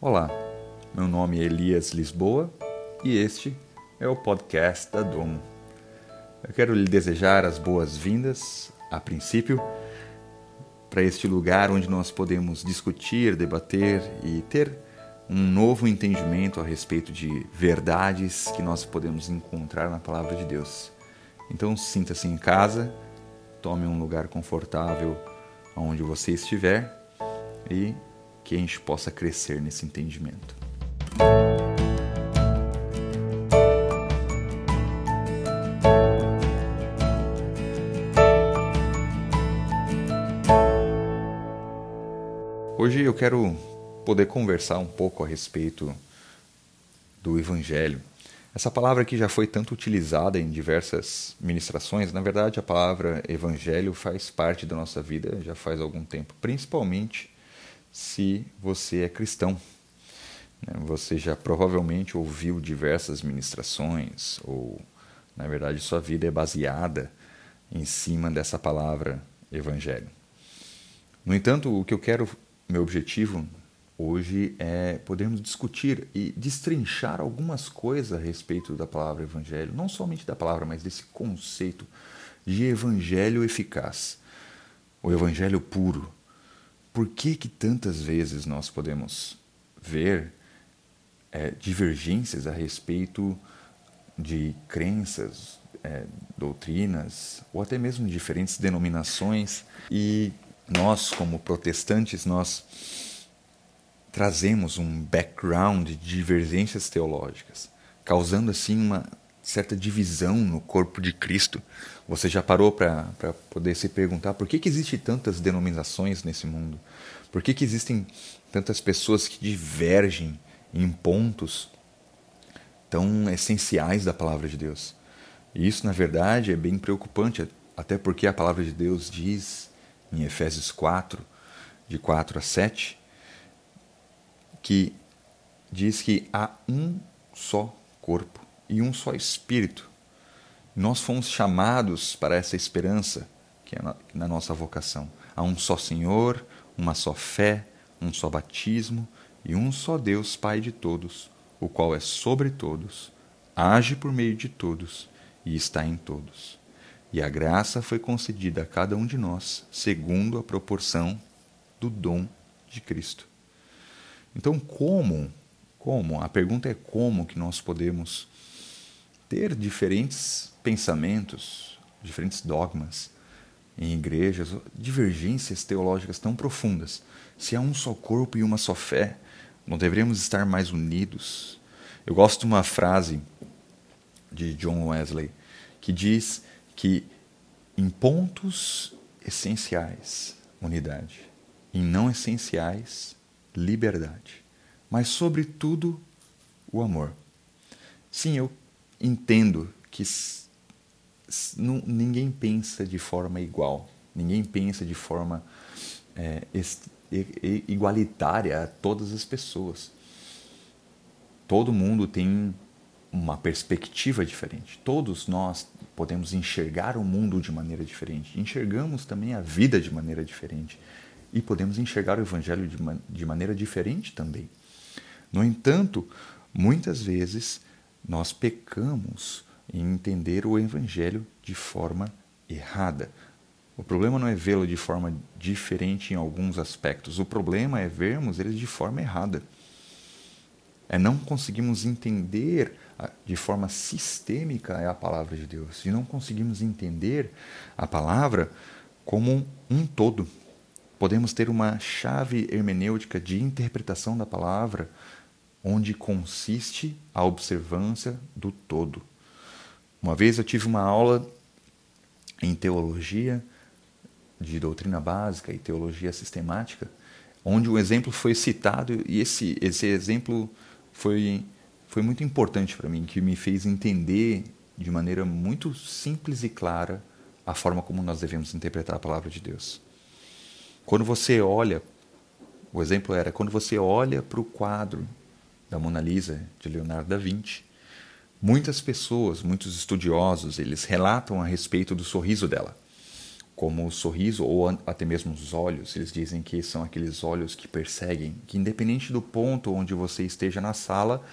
Olá, meu nome é Elias Lisboa e este é o podcast da Dom. Eu quero lhe desejar as boas-vindas, a princípio, para este lugar onde nós podemos discutir, debater e ter um novo entendimento a respeito de verdades que nós podemos encontrar na palavra de Deus. Então, sinta-se em casa, tome um lugar confortável onde você estiver e que a gente possa crescer nesse entendimento. Hoje eu quero poder conversar um pouco a respeito do Evangelho. Essa palavra aqui já foi tanto utilizada em diversas ministrações. Na verdade, a palavra Evangelho faz parte da nossa vida já faz algum tempo, principalmente se você é cristão. Né? Você já provavelmente ouviu diversas ministrações, ou na verdade sua vida é baseada em cima dessa palavra evangelho. No entanto, o que eu quero, meu objetivo hoje é podermos discutir e destrinchar algumas coisas a respeito da palavra evangelho, não somente da palavra, mas desse conceito de evangelho eficaz, o evangelho puro, por que que tantas vezes nós podemos ver é, divergências a respeito de crenças, é, doutrinas ou até mesmo diferentes denominações? E nós como protestantes nós trazemos um background de divergências teológicas, causando assim uma certa divisão no corpo de Cristo. Você já parou para poder se perguntar por que, que existem tantas denominações nesse mundo? Por que, que existem tantas pessoas que divergem em pontos tão essenciais da palavra de Deus? E isso, na verdade, é bem preocupante, até porque a palavra de Deus diz em Efésios 4, de 4 a 7, que diz que há um só corpo e um só Espírito. Nós fomos chamados para essa esperança que é na nossa vocação. Há um só Senhor, uma só fé, um só batismo e um só Deus, Pai de todos, o qual é sobre todos, age por meio de todos e está em todos. E a graça foi concedida a cada um de nós, segundo a proporção do dom de Cristo. Então, como? Como? A pergunta é como que nós podemos ter diferentes pensamentos, diferentes dogmas em igrejas, divergências teológicas tão profundas. Se há um só corpo e uma só fé, não deveríamos estar mais unidos? Eu gosto de uma frase de John Wesley que diz que em pontos essenciais, unidade, em não essenciais, liberdade, mas sobretudo o amor. Sim, eu entendo que ninguém pensa de forma igual, ninguém pensa de forma é, igualitária a todas as pessoas. Todo mundo tem uma perspectiva diferente. Todos nós podemos enxergar o mundo de maneira diferente. Enxergamos também a vida de maneira diferente. E podemos enxergar o Evangelho de, de maneira diferente também. No entanto, muitas vezes nós pecamos em entender o Evangelho de forma errada. O problema não é vê-lo de forma diferente em alguns aspectos, o problema é vermos ele de forma errada. É não conseguimos entender de forma sistêmica a palavra de Deus, e não conseguimos entender a palavra como um todo. Podemos ter uma chave hermenêutica de interpretação da palavra onde consiste a observância do todo. Uma vez eu tive uma aula em teologia, de doutrina básica e teologia sistemática, onde o exemplo foi citado e esse, esse exemplo foi, foi muito importante para mim, que me fez entender de maneira muito simples e clara a forma como nós devemos interpretar a palavra de Deus. Quando você olha, o exemplo era quando você olha para o quadro da Mona Lisa de Leonardo da Vinci, muitas pessoas, muitos estudiosos, eles relatam a respeito do sorriso dela. como o sorriso ou até mesmo os olhos. Eles dizem que são aqueles olhos que perseguem, que independente do ponto onde você esteja na sala,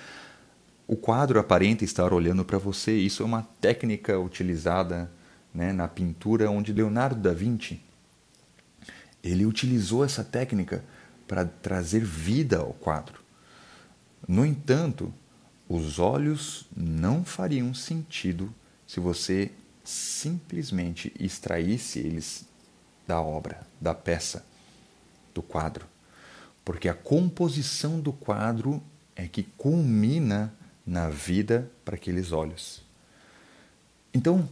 o quadro aparenta estar olhando para você. Isso é uma técnica utilizada né, na pintura, onde Leonardo da Vinci ele utilizou essa técnica para trazer vida ao quadro. No entanto, os olhos não fariam sentido se você simplesmente extraísse eles da obra, da peça, do quadro. Porque a composição do quadro é que culmina na vida para aqueles olhos. Então,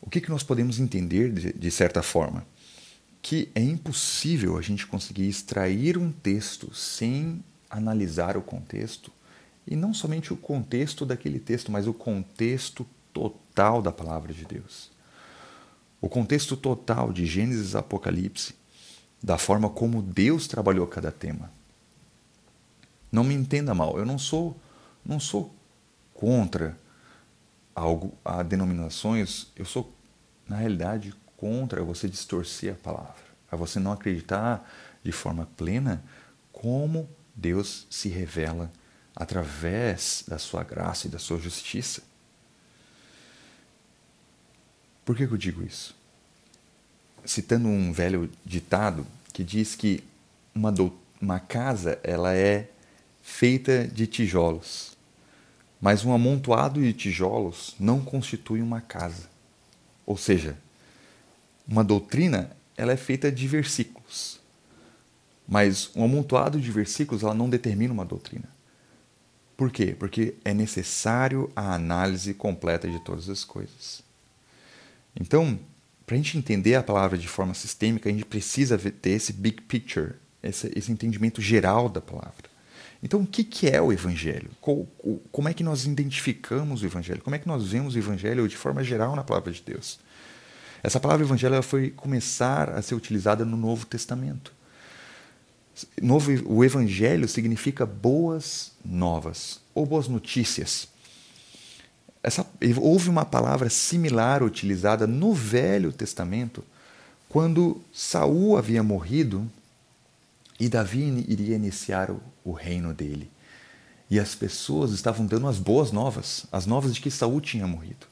o que, que nós podemos entender de, de certa forma? Que é impossível a gente conseguir extrair um texto sem analisar o contexto, e não somente o contexto daquele texto, mas o contexto total da palavra de Deus. O contexto total de Gênesis e Apocalipse, da forma como Deus trabalhou cada tema. Não me entenda mal, eu não sou não sou contra algo a denominações, eu sou na realidade contra você distorcer a palavra, a você não acreditar de forma plena como Deus se revela através da sua graça e da sua justiça. Por que, eu digo isso? Citando um velho ditado que diz que uma, do, uma casa ela é feita de tijolos, mas um amontoado de tijolos não constitui uma casa. Ou seja, uma doutrina ela é feita de versículos, mas um amontoado de versículos ela não determina uma doutrina. Por quê? Porque é necessário a análise completa de todas as coisas. Então, para a gente entender a palavra de forma sistêmica, a gente precisa ter esse big picture, esse, esse entendimento geral da palavra. Então, o que, que é o Evangelho? Como é que nós identificamos o Evangelho? Como é que nós vemos o Evangelho de forma geral na palavra de Deus? Essa palavra Evangelho foi começar a ser utilizada no Novo Testamento. Novo, o Evangelho significa boas novas ou boas notícias. Essa, houve uma palavra similar utilizada no Velho Testamento, quando Saul havia morrido e Davi iria iniciar o, o reino dele. E as pessoas estavam dando as boas novas, as novas de que Saul tinha morrido.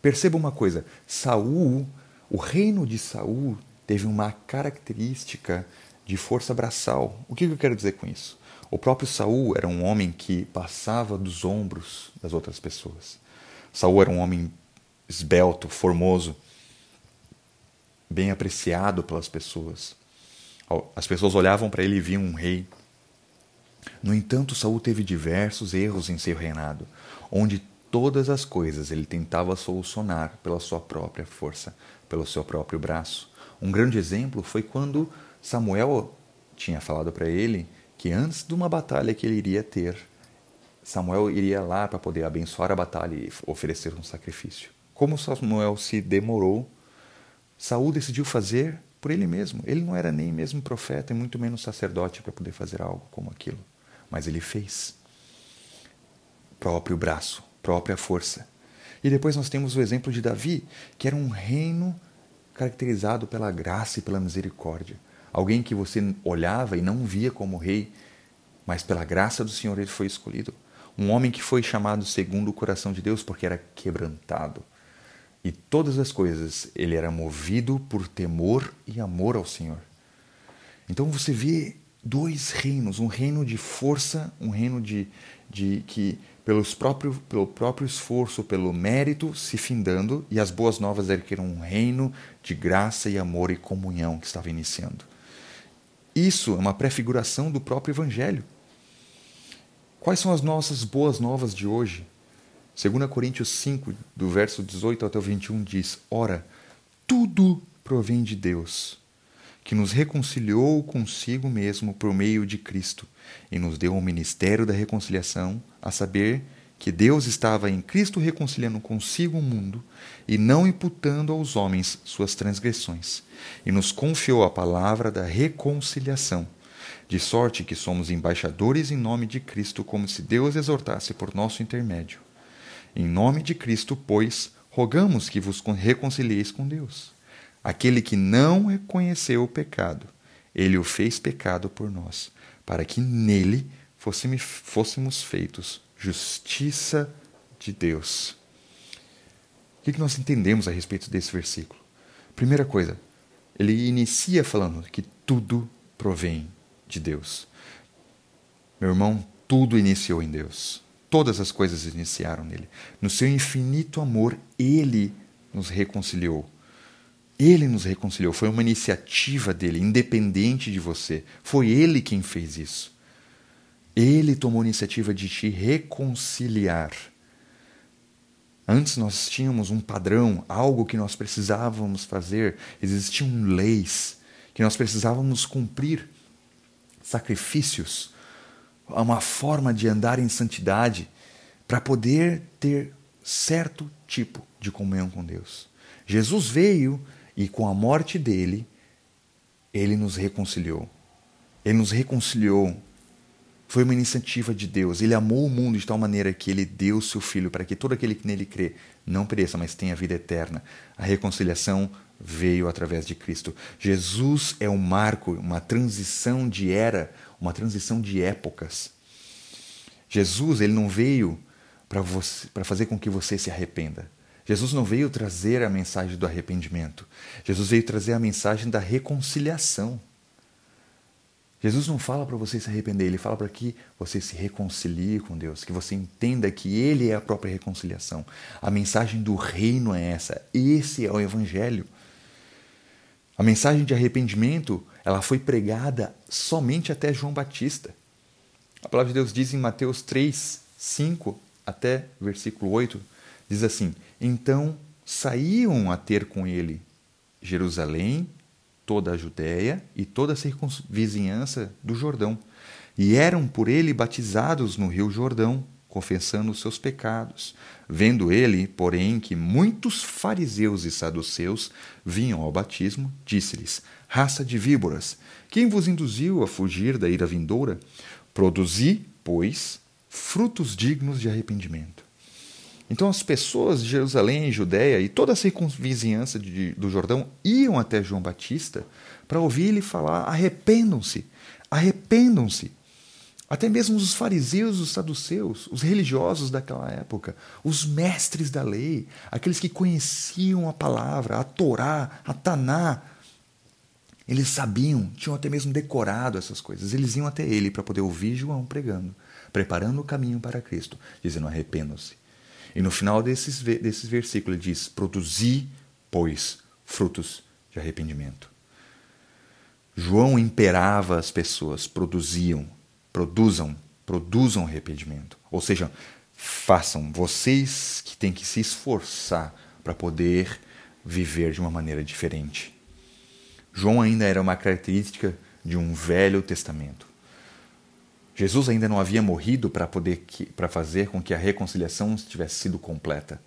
Perceba uma coisa, Saul, o reino de Saul teve uma característica de força braçal. O que eu quero dizer com isso? O próprio Saul era um homem que passava dos ombros das outras pessoas. Saul era um homem esbelto, formoso, bem apreciado pelas pessoas. As pessoas olhavam para ele e viam um rei. No entanto, Saul teve diversos erros em seu reinado, onde todas as coisas ele tentava solucionar pela sua própria força, pelo seu próprio braço. Um grande exemplo foi quando Samuel tinha falado para ele que antes de uma batalha que ele iria ter, Samuel iria lá para poder abençoar a batalha e oferecer um sacrifício. Como Samuel se demorou, Saul decidiu fazer por ele mesmo. Ele não era nem mesmo profeta e muito menos sacerdote para poder fazer algo como aquilo, mas ele fez. Próprio braço, própria força. E depois nós temos o exemplo de Davi, que era um reino caracterizado pela graça e pela misericórdia. Alguém que você olhava e não via como rei, mas pela graça do Senhor ele foi escolhido. Um homem que foi chamado segundo o coração de Deus porque era quebrantado. E todas as coisas ele era movido por temor e amor ao Senhor. Então você vê dois reinos, um reino de força, um reino de, de que pelos próprio, pelo próprio esforço, pelo mérito se findando, e as boas novas era que era um reino de graça e amor e comunhão que estava iniciando. Isso é uma prefiguração do próprio Evangelho. Quais são as nossas boas novas de hoje? 2 Coríntios 5, do verso 18 até o 21, diz: Ora, tudo provém de Deus, que nos reconciliou consigo mesmo por meio de Cristo e nos deu o ministério da reconciliação, a saber, que Deus estava em Cristo reconciliando consigo o mundo e não imputando aos homens suas transgressões, e nos confiou a palavra da reconciliação de sorte que somos embaixadores em nome de Cristo, como se Deus exortasse por nosso intermédio. Em nome de Cristo, pois, rogamos que vos reconcilieis com Deus. Aquele que não reconheceu o pecado, ele o fez pecado por nós, para que nele fôssemos feitos justiça de Deus. O que nós entendemos a respeito desse versículo? Primeira coisa, ele inicia falando que tudo provém de Deus. Meu irmão, tudo iniciou em Deus. Todas as coisas iniciaram nele. No seu infinito amor, ele nos reconciliou. Ele nos reconciliou. Foi uma iniciativa dele, independente de você. Foi ele quem fez isso. Ele tomou a iniciativa de te reconciliar. Antes nós tínhamos um padrão, algo que nós precisávamos fazer, existiam leis que nós precisávamos cumprir, sacrifícios, uma forma de andar em santidade para poder ter certo tipo de comunhão com Deus. Jesus veio e com a morte dele, ele nos reconciliou. Ele nos reconciliou. Foi uma iniciativa de Deus. Ele amou o mundo de tal maneira que ele deu seu filho para que todo aquele que nele crê não pereça, mas tenha vida eterna. A reconciliação veio através de Cristo. Jesus é um marco, uma transição de era, uma transição de épocas. Jesus, ele não veio para fazer com que você se arrependa. Jesus não veio trazer a mensagem do arrependimento. Jesus veio trazer a mensagem da reconciliação. Jesus não fala para você se arrepender, ele fala para que você se reconcilie com Deus, que você entenda que ele é a própria reconciliação. A mensagem do reino é essa. Esse é o evangelho. A mensagem de arrependimento, ela foi pregada somente até João Batista. A palavra de Deus diz em Mateus 3, 5 até versículo 8, diz assim: Então saíam a ter com ele Jerusalém, toda a Judéia e toda a circunvizinhança do Jordão, e eram por ele batizados no rio Jordão, confessando os seus pecados. Vendo ele, porém, que muitos fariseus e saduceus vinham ao batismo, disse-lhes: Raça de víboras, quem vos induziu a fugir da ira vindoura? Produzi, pois, frutos dignos de arrependimento. Então as pessoas de Jerusalém Judéia e toda a circunvizinhança de, do Jordão iam até João Batista para ouvir ele falar: arrependam-se, arrependam-se. Até mesmo os fariseus, os saduceus, os religiosos daquela época, os mestres da lei, aqueles que conheciam a palavra, a Torá, a Taná, eles sabiam, tinham até mesmo decorado essas coisas. Eles iam até ele para poder ouvir João pregando, preparando o caminho para Cristo, dizendo: arrependam-se. E no final desses, desses versículos ele diz: produzi, pois, frutos de arrependimento. João imperava as pessoas, produziam, produzam, produzam arrependimento. Ou seja, façam, vocês que têm que se esforçar para poder viver de uma maneira diferente. João ainda era uma característica de um velho testamento. Jesus ainda não havia morrido para poder para fazer com que a reconciliação tivesse sido completa.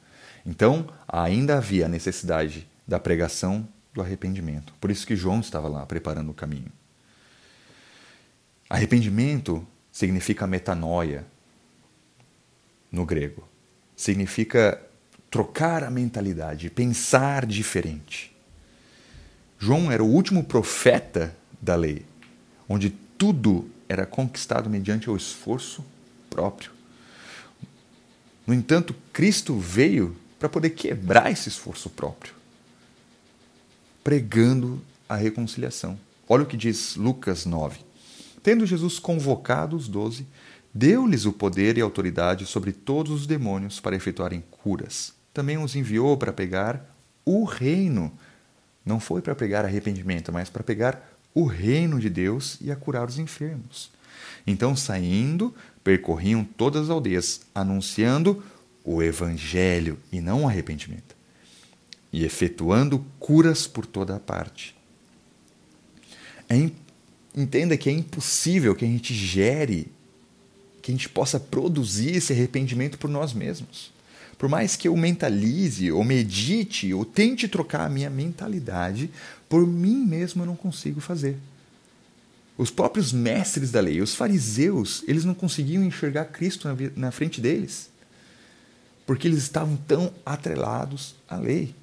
Então, ainda havia a necessidade da pregação do arrependimento. Por isso que João estava lá preparando o caminho. Arrependimento significa metanoia no grego. Significa trocar a mentalidade, pensar diferente. João era o último profeta da lei, onde tudo era conquistado mediante o esforço próprio. No entanto, Cristo veio para poder quebrar esse esforço próprio, pregando a reconciliação. Olha o que diz Lucas 9. Tendo Jesus convocado os doze, deu-lhes o poder e autoridade sobre todos os demônios para efetuarem curas. Também os enviou para pegar o reino não foi para pregar arrependimento, mas para pegar o reino de Deus e a curar os enfermos. Então, saindo, percorriam todas as aldeias, anunciando o evangelho e não o arrependimento, e efetuando curas por toda a parte. É, entenda que é impossível que a gente gere, que a gente possa produzir esse arrependimento por nós mesmos. Por mais que eu mentalize, ou medite, ou tente trocar a minha mentalidade, por mim mesmo eu não consigo fazer. Os próprios mestres da lei, os fariseus, eles não conseguiam enxergar Cristo na frente deles, porque eles estavam tão atrelados à lei.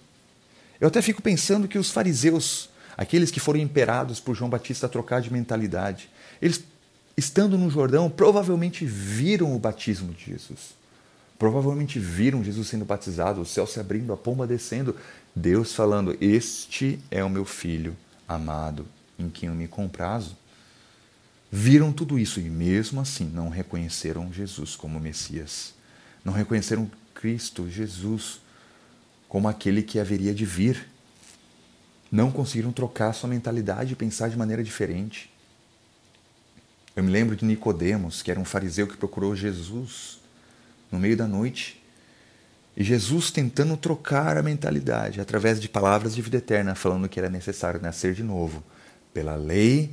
Eu até fico pensando que os fariseus, aqueles que foram imperados por João Batista a trocar de mentalidade, eles, estando no Jordão, provavelmente viram o batismo de Jesus. Provavelmente viram Jesus sendo batizado, o céu se abrindo, a pomba descendo, Deus falando: Este é o meu filho amado, em quem eu me comprazo. Viram tudo isso e, mesmo assim, não reconheceram Jesus como Messias. Não reconheceram Cristo, Jesus, como aquele que haveria de vir. Não conseguiram trocar sua mentalidade e pensar de maneira diferente. Eu me lembro de Nicodemos, que era um fariseu que procurou Jesus no meio da noite. E Jesus tentando trocar a mentalidade através de palavras de vida eterna, falando que era necessário nascer de novo, pela lei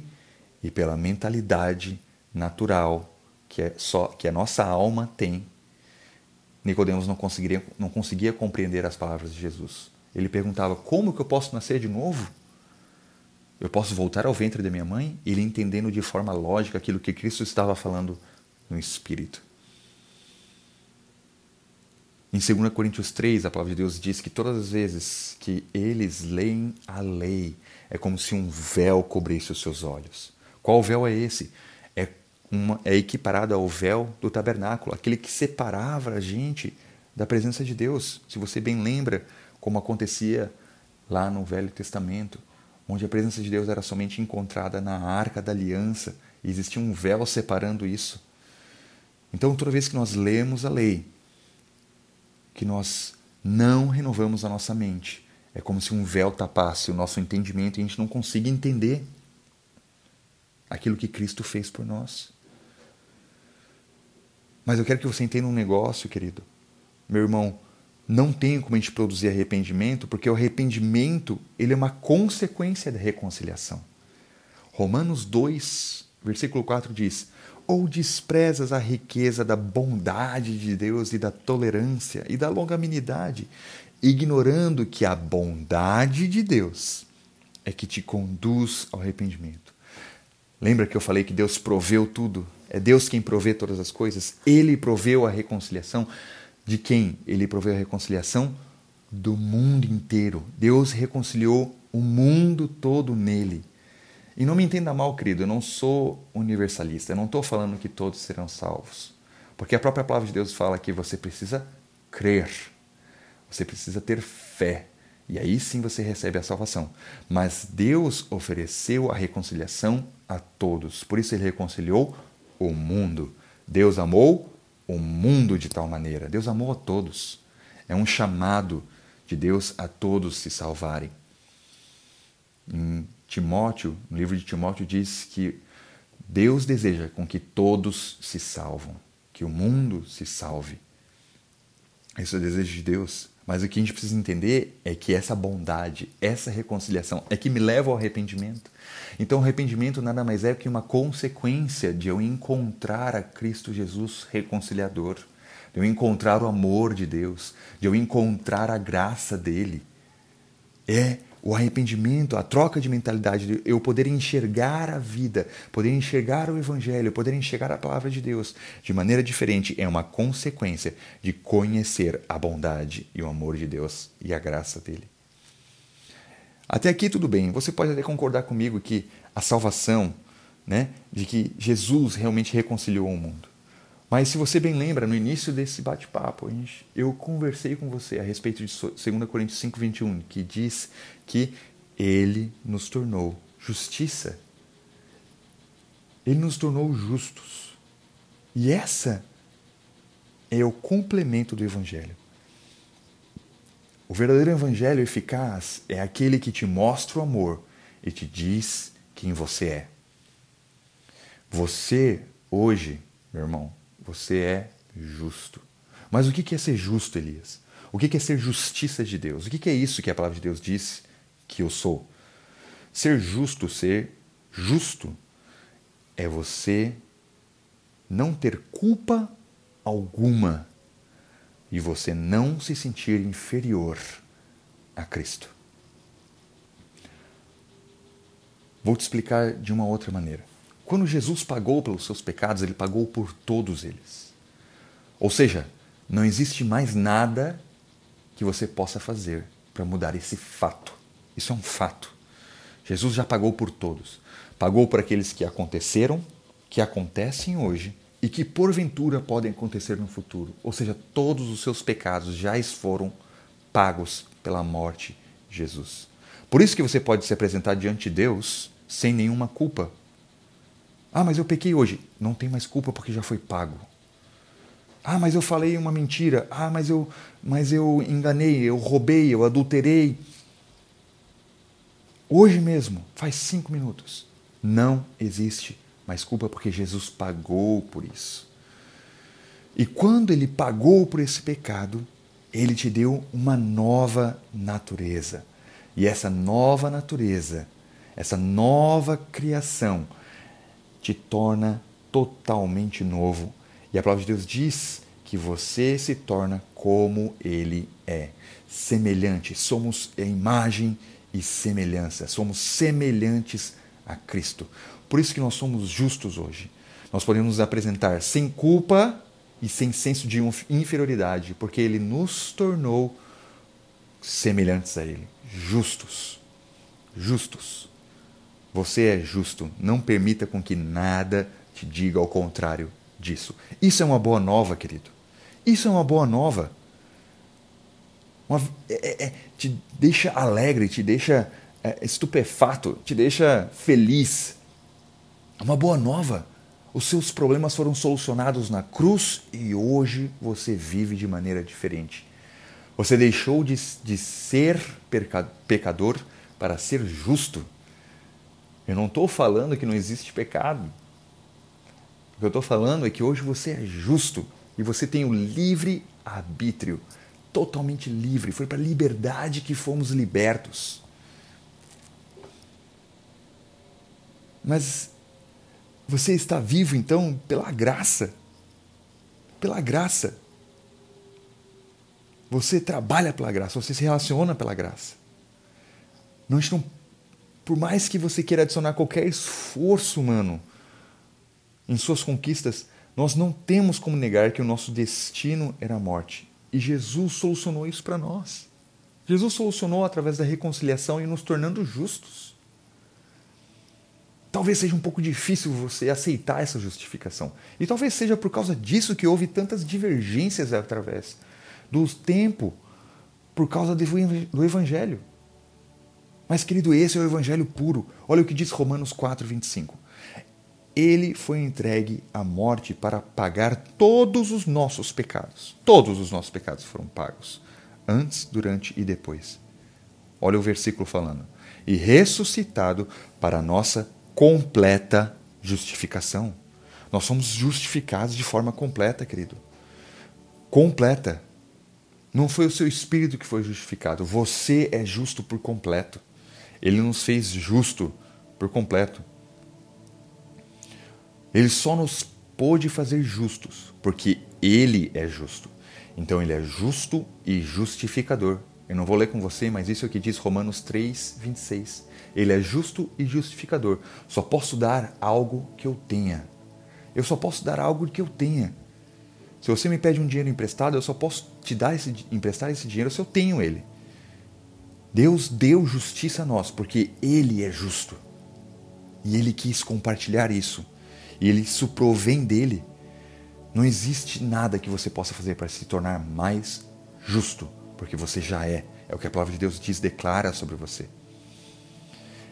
e pela mentalidade natural que é só que a nossa alma tem. Nicodemos não conseguiria não conseguia compreender as palavras de Jesus. Ele perguntava: "Como que eu posso nascer de novo? Eu posso voltar ao ventre da minha mãe?" Ele entendendo de forma lógica aquilo que Cristo estava falando no espírito. Em 2 Coríntios 3, a palavra de Deus diz que todas as vezes que eles leem a lei, é como se um véu cobrisse os seus olhos. Qual véu é esse? É, uma, é equiparado ao véu do tabernáculo, aquele que separava a gente da presença de Deus. Se você bem lembra como acontecia lá no Velho Testamento, onde a presença de Deus era somente encontrada na arca da aliança, e existia um véu separando isso. Então, toda vez que nós lemos a lei, que nós não renovamos a nossa mente, é como se um véu tapasse o nosso entendimento e a gente não consiga entender aquilo que Cristo fez por nós. Mas eu quero que você entenda um negócio, querido. Meu irmão, não tem como a gente produzir arrependimento, porque o arrependimento ele é uma consequência da reconciliação. Romanos 2, versículo 4 diz: Ou desprezas a riqueza da bondade de Deus e da tolerância e da longanimidade, ignorando que a bondade de Deus é que te conduz ao arrependimento. Lembra que eu falei que Deus proveu tudo? É Deus quem provê todas as coisas? Ele proveu a reconciliação. De quem? Ele proveu a reconciliação do mundo inteiro. Deus reconciliou o mundo todo nele. E não me entenda mal, querido, eu não sou universalista. Eu não estou falando que todos serão salvos. Porque a própria palavra de Deus fala que você precisa crer. Você precisa ter fé. E aí sim você recebe a salvação. Mas Deus ofereceu a reconciliação a todos. Por isso ele reconciliou o mundo. Deus amou o mundo de tal maneira. Deus amou a todos. É um chamado de Deus a todos se salvarem. Em Timóteo, no livro de Timóteo diz que Deus deseja com que todos se salvam, que o mundo se salve. Esse é o desejo de Deus. Mas o que a gente precisa entender é que essa bondade, essa reconciliação é que me leva ao arrependimento. Então, o arrependimento nada mais é que uma consequência de eu encontrar a Cristo Jesus reconciliador, de eu encontrar o amor de Deus, de eu encontrar a graça dele. É o arrependimento, a troca de mentalidade, eu poder enxergar a vida, poder enxergar o Evangelho, poder enxergar a palavra de Deus de maneira diferente, é uma consequência de conhecer a bondade e o amor de Deus e a graça dele. Até aqui tudo bem, você pode até concordar comigo que a salvação, né, de que Jesus realmente reconciliou o mundo. Mas se você bem lembra, no início desse bate-papo, eu conversei com você a respeito de 2 Coríntios 5, 21, que diz que ele nos tornou justiça. Ele nos tornou justos. E essa é o complemento do Evangelho. O verdadeiro Evangelho eficaz é aquele que te mostra o amor e te diz quem você é. Você, hoje, meu irmão, você é justo. Mas o que é ser justo, Elias? O que é ser justiça de Deus? O que é isso que a palavra de Deus diz que eu sou? Ser justo, ser justo, é você não ter culpa alguma e você não se sentir inferior a Cristo. Vou te explicar de uma outra maneira. Quando Jesus pagou pelos seus pecados, ele pagou por todos eles. Ou seja, não existe mais nada que você possa fazer para mudar esse fato. Isso é um fato. Jesus já pagou por todos. Pagou por aqueles que aconteceram, que acontecem hoje e que porventura podem acontecer no futuro. Ou seja, todos os seus pecados já foram pagos pela morte de Jesus. Por isso que você pode se apresentar diante de Deus sem nenhuma culpa. Ah, mas eu pequei hoje. Não tem mais culpa porque já foi pago. Ah, mas eu falei uma mentira. Ah, mas eu, mas eu enganei, eu roubei, eu adulterei. Hoje mesmo, faz cinco minutos. Não existe mais culpa porque Jesus pagou por isso. E quando ele pagou por esse pecado, ele te deu uma nova natureza. E essa nova natureza, essa nova criação, te torna totalmente novo. E a palavra de Deus diz que você se torna como ele é, semelhante. Somos a imagem e semelhança, somos semelhantes a Cristo. Por isso que nós somos justos hoje. Nós podemos nos apresentar sem culpa e sem senso de inferioridade, porque ele nos tornou semelhantes a ele justos. Justos. Você é justo. Não permita com que nada te diga ao contrário disso. Isso é uma boa nova, querido. Isso é uma boa nova. Uma, é, é, é te deixa alegre, te deixa é, estupefato, te deixa feliz. É uma boa nova. Os seus problemas foram solucionados na cruz e hoje você vive de maneira diferente. Você deixou de, de ser pecador para ser justo. Eu não estou falando que não existe pecado. O que eu estou falando é que hoje você é justo e você tem o livre arbítrio, totalmente livre. Foi para a liberdade que fomos libertos. Mas você está vivo então pela graça. Pela graça. Você trabalha pela graça, você se relaciona pela graça. Não estão, por mais que você queira adicionar qualquer esforço humano em suas conquistas, nós não temos como negar que o nosso destino era a morte. E Jesus solucionou isso para nós. Jesus solucionou através da reconciliação e nos tornando justos. Talvez seja um pouco difícil você aceitar essa justificação. E talvez seja por causa disso que houve tantas divergências através do tempo por causa do Evangelho. Mas, querido, esse é o Evangelho puro. Olha o que diz Romanos 4, 25. Ele foi entregue à morte para pagar todos os nossos pecados. Todos os nossos pecados foram pagos, antes, durante e depois. Olha o versículo falando. E ressuscitado para a nossa completa justificação. Nós somos justificados de forma completa, querido. Completa. Não foi o seu espírito que foi justificado. Você é justo por completo. Ele nos fez justo por completo. Ele só nos pôde fazer justos, porque Ele é justo. Então Ele é justo e justificador. Eu não vou ler com você, mas isso é o que diz Romanos 3, 26. Ele é justo e justificador. Só posso dar algo que eu tenha. Eu só posso dar algo que eu tenha. Se você me pede um dinheiro emprestado, eu só posso te dar esse, emprestar esse dinheiro se eu tenho ele. Deus deu justiça a nós, porque Ele é justo. E Ele quis compartilhar isso. E Ele isso provém dele. Não existe nada que você possa fazer para se tornar mais justo, porque você já é. É o que a palavra de Deus diz, declara sobre você.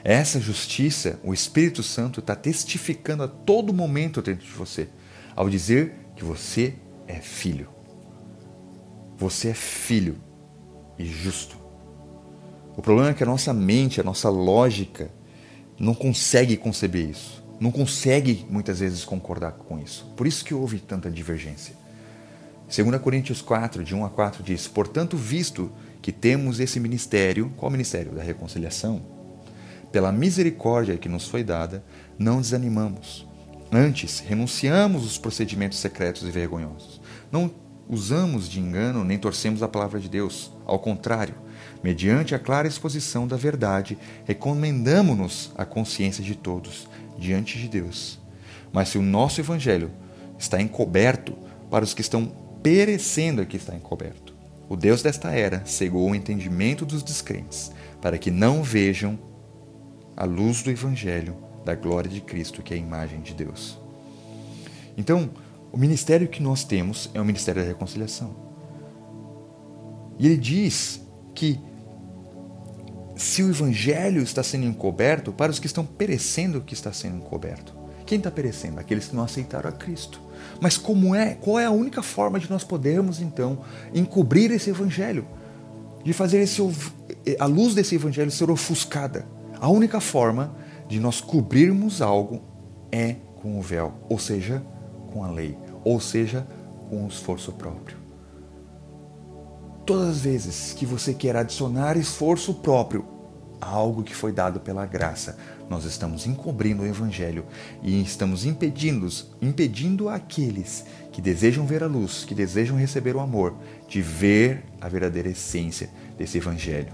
Essa justiça, o Espírito Santo está testificando a todo momento dentro de você, ao dizer que você é filho. Você é filho e justo. O problema é que a nossa mente, a nossa lógica, não consegue conceber isso. Não consegue muitas vezes concordar com isso. Por isso que houve tanta divergência. 2 Coríntios 4, de 1 a 4 diz: Portanto, visto que temos esse ministério, qual ministério? Da reconciliação, pela misericórdia que nos foi dada, não desanimamos Antes, renunciamos os procedimentos secretos e vergonhosos. Não usamos de engano nem torcemos a palavra de Deus. Ao contrário, mediante a clara exposição da verdade, recomendamos-nos à consciência de todos diante de Deus. Mas se o nosso evangelho está encoberto, para os que estão perecendo é que está encoberto. O Deus desta era cegou o entendimento dos descrentes, para que não vejam a luz do Evangelho da glória de Cristo, que é a imagem de Deus. Então, o ministério que nós temos é o ministério da reconciliação. E ele diz que se o evangelho está sendo encoberto, para os que estão perecendo, que está sendo encoberto? Quem está perecendo? Aqueles que não aceitaram a Cristo. Mas como é? Qual é a única forma de nós podermos então encobrir esse evangelho? De fazer esse, a luz desse evangelho ser ofuscada? A única forma de nós cobrirmos algo é com o véu, ou seja, com a lei, ou seja, com o esforço próprio. Todas as vezes que você quer adicionar esforço próprio a algo que foi dado pela graça, nós estamos encobrindo o Evangelho e estamos impedindo, impedindo aqueles que desejam ver a luz, que desejam receber o amor, de ver a verdadeira essência desse Evangelho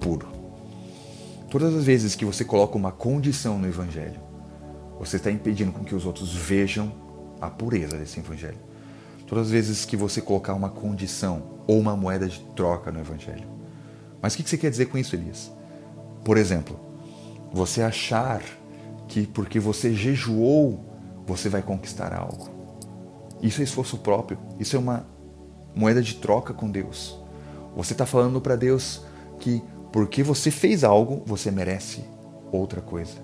puro. Todas as vezes que você coloca uma condição no Evangelho, você está impedindo com que os outros vejam a pureza desse Evangelho. Todas as vezes que você colocar uma condição ou uma moeda de troca no Evangelho. Mas o que você quer dizer com isso, Elias? Por exemplo, você achar que porque você jejuou, você vai conquistar algo. Isso é esforço próprio. Isso é uma moeda de troca com Deus. Você está falando para Deus que porque você fez algo, você merece outra coisa.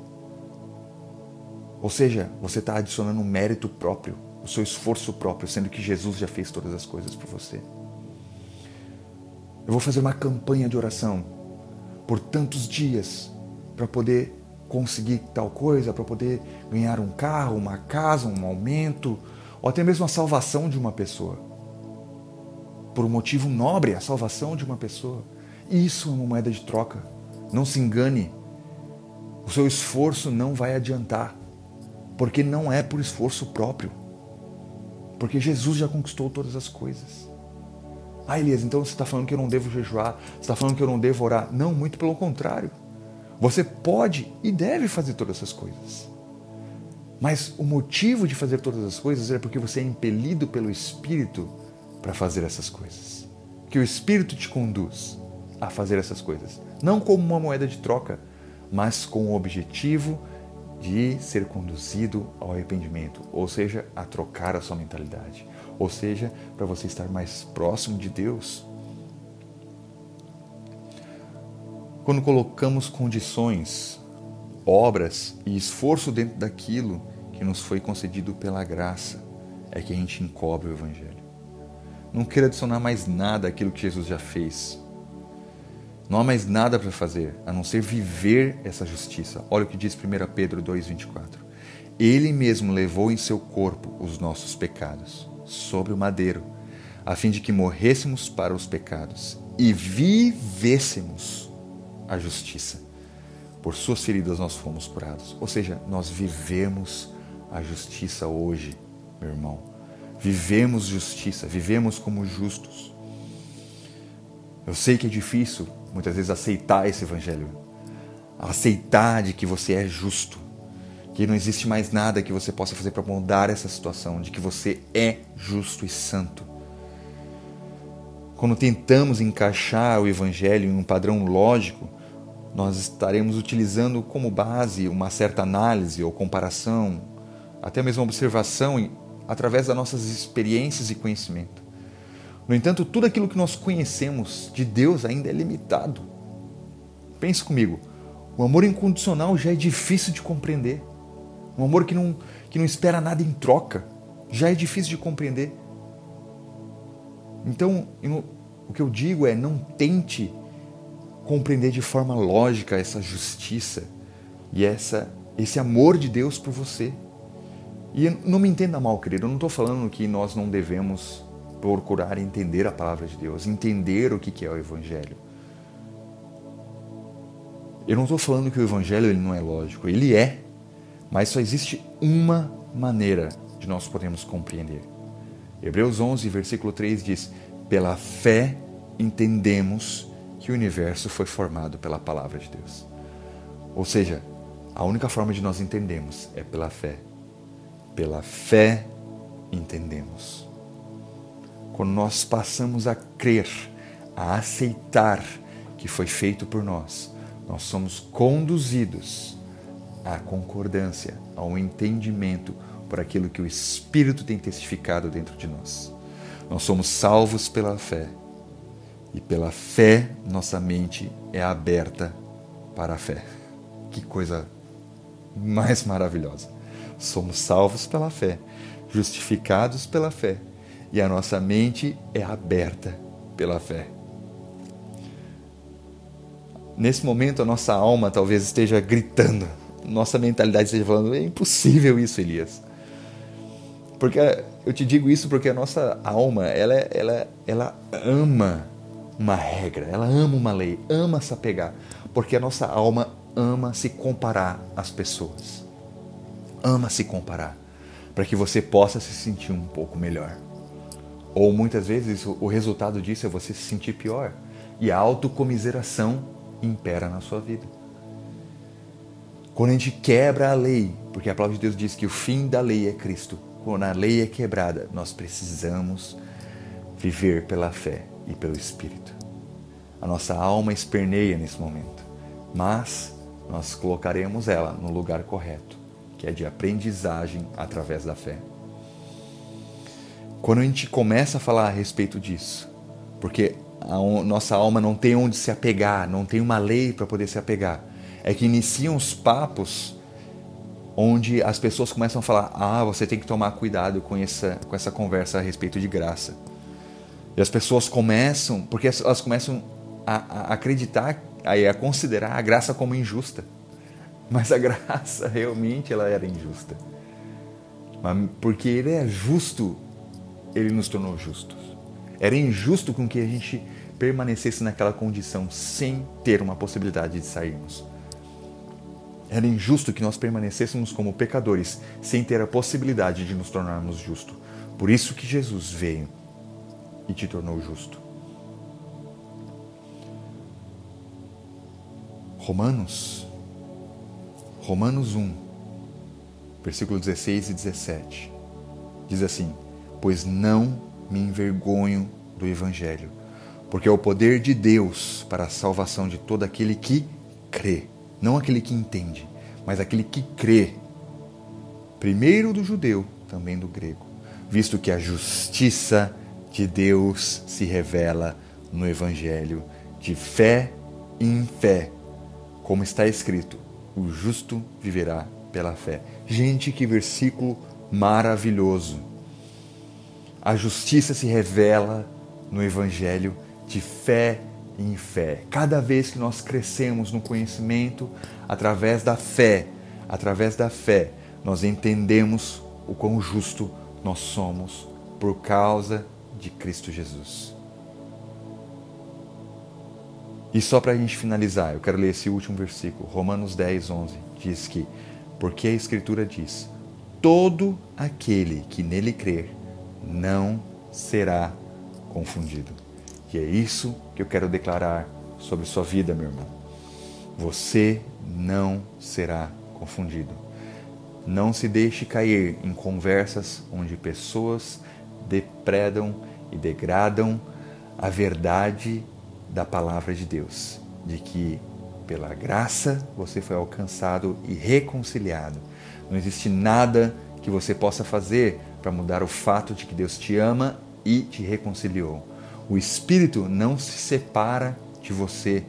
Ou seja, você está adicionando um mérito próprio o seu esforço próprio, sendo que Jesus já fez todas as coisas por você. Eu vou fazer uma campanha de oração por tantos dias para poder conseguir tal coisa, para poder ganhar um carro, uma casa, um aumento, ou até mesmo a salvação de uma pessoa. Por um motivo nobre, a salvação de uma pessoa. Isso é uma moeda de troca. Não se engane. O seu esforço não vai adiantar, porque não é por esforço próprio. Porque Jesus já conquistou todas as coisas. Ah, Elias, então você está falando que eu não devo jejuar, você está falando que eu não devo orar. Não, muito pelo contrário. Você pode e deve fazer todas essas coisas. Mas o motivo de fazer todas as coisas é porque você é impelido pelo Espírito para fazer essas coisas. Que o Espírito te conduz a fazer essas coisas. Não como uma moeda de troca, mas com o objetivo de ser conduzido ao arrependimento, ou seja, a trocar a sua mentalidade, ou seja, para você estar mais próximo de Deus. Quando colocamos condições, obras e esforço dentro daquilo que nos foi concedido pela graça, é que a gente encobre o Evangelho. Não queira adicionar mais nada àquilo que Jesus já fez. Não há mais nada para fazer a não ser viver essa justiça. Olha o que diz 1 Pedro 2,24. Ele mesmo levou em seu corpo os nossos pecados, sobre o madeiro, a fim de que morrêssemos para os pecados e vivêssemos a justiça. Por suas feridas nós fomos curados. Ou seja, nós vivemos a justiça hoje, meu irmão. Vivemos justiça, vivemos como justos. Eu sei que é difícil muitas vezes aceitar esse evangelho, aceitar de que você é justo, que não existe mais nada que você possa fazer para mudar essa situação, de que você é justo e santo. Quando tentamos encaixar o evangelho em um padrão lógico, nós estaremos utilizando como base uma certa análise ou comparação, até mesmo observação através das nossas experiências e conhecimento. No entanto, tudo aquilo que nós conhecemos de Deus ainda é limitado. Pense comigo, o amor incondicional já é difícil de compreender. Um amor que não, que não espera nada em troca já é difícil de compreender. Então, eu, o que eu digo é: não tente compreender de forma lógica essa justiça e essa, esse amor de Deus por você. E não me entenda mal, querido, eu não estou falando que nós não devemos procurar entender a palavra de Deus, entender o que é o Evangelho. Eu não estou falando que o Evangelho ele não é lógico, ele é, mas só existe uma maneira de nós podermos compreender. Hebreus 11, versículo 3 diz: Pela fé entendemos que o universo foi formado pela palavra de Deus. Ou seja, a única forma de nós entendermos é pela fé. Pela fé entendemos quando nós passamos a crer a aceitar que foi feito por nós, nós somos conduzidos à concordância, ao entendimento por aquilo que o Espírito tem testificado dentro de nós. Nós somos salvos pela fé. E pela fé, nossa mente é aberta para a fé. Que coisa mais maravilhosa. Somos salvos pela fé, justificados pela fé, e a nossa mente é aberta pela fé. Nesse momento, a nossa alma talvez esteja gritando, nossa mentalidade esteja falando: é impossível isso, Elias. Porque eu te digo isso porque a nossa alma, ela, ela, ela ama uma regra, ela ama uma lei, ama se apegar, porque a nossa alma ama se comparar às pessoas. Ama se comparar, para que você possa se sentir um pouco melhor. Ou muitas vezes o resultado disso é você se sentir pior e a autocomiseração impera na sua vida. Quando a gente quebra a lei, porque a palavra de Deus diz que o fim da lei é Cristo, quando a lei é quebrada, nós precisamos viver pela fé e pelo Espírito. A nossa alma esperneia nesse momento, mas nós colocaremos ela no lugar correto, que é de aprendizagem através da fé. Quando a gente começa a falar a respeito disso, porque a nossa alma não tem onde se apegar, não tem uma lei para poder se apegar, é que iniciam os papos onde as pessoas começam a falar: ah, você tem que tomar cuidado com essa, com essa conversa a respeito de graça. E as pessoas começam, porque elas começam a, a acreditar, a, a considerar a graça como injusta. Mas a graça realmente ela era injusta. Porque ele é justo, ele nos tornou justos. Era injusto com que a gente permanecesse naquela condição sem ter uma possibilidade de sairmos. Era injusto que nós permanecêssemos como pecadores sem ter a possibilidade de nos tornarmos justos. Por isso que Jesus veio e te tornou justo. Romanos, Romanos 1, versículo 16 e 17, diz assim: Pois não me envergonho do Evangelho, porque é o poder de Deus para a salvação de todo aquele que crê, não aquele que entende, mas aquele que crê, primeiro do judeu, também do grego, visto que a justiça de Deus se revela no Evangelho, de fé em fé, como está escrito: o justo viverá pela fé. Gente, que versículo maravilhoso! A justiça se revela no Evangelho de fé em fé. Cada vez que nós crescemos no conhecimento, através da fé, através da fé, nós entendemos o quão justo nós somos por causa de Cristo Jesus. E só para a gente finalizar, eu quero ler esse último versículo, Romanos 10, 11. Diz que, porque a Escritura diz: todo aquele que nele crer não será confundido. E é isso que eu quero declarar sobre sua vida, meu irmão. Você não será confundido. Não se deixe cair em conversas onde pessoas depredam e degradam a verdade da palavra de Deus, de que pela graça você foi alcançado e reconciliado. Não existe nada que você possa fazer para mudar o fato de que Deus te ama e te reconciliou. O Espírito não se separa de você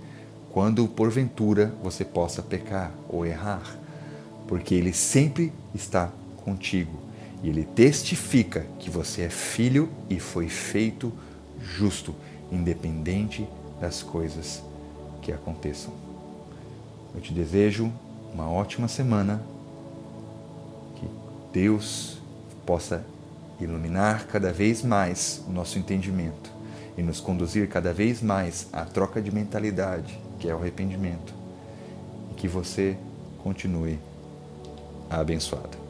quando porventura você possa pecar ou errar, porque ele sempre está contigo e ele testifica que você é filho e foi feito justo, independente das coisas que aconteçam. Eu te desejo uma ótima semana, que Deus possa iluminar cada vez mais o nosso entendimento e nos conduzir cada vez mais à troca de mentalidade, que é o arrependimento, e que você continue abençoado.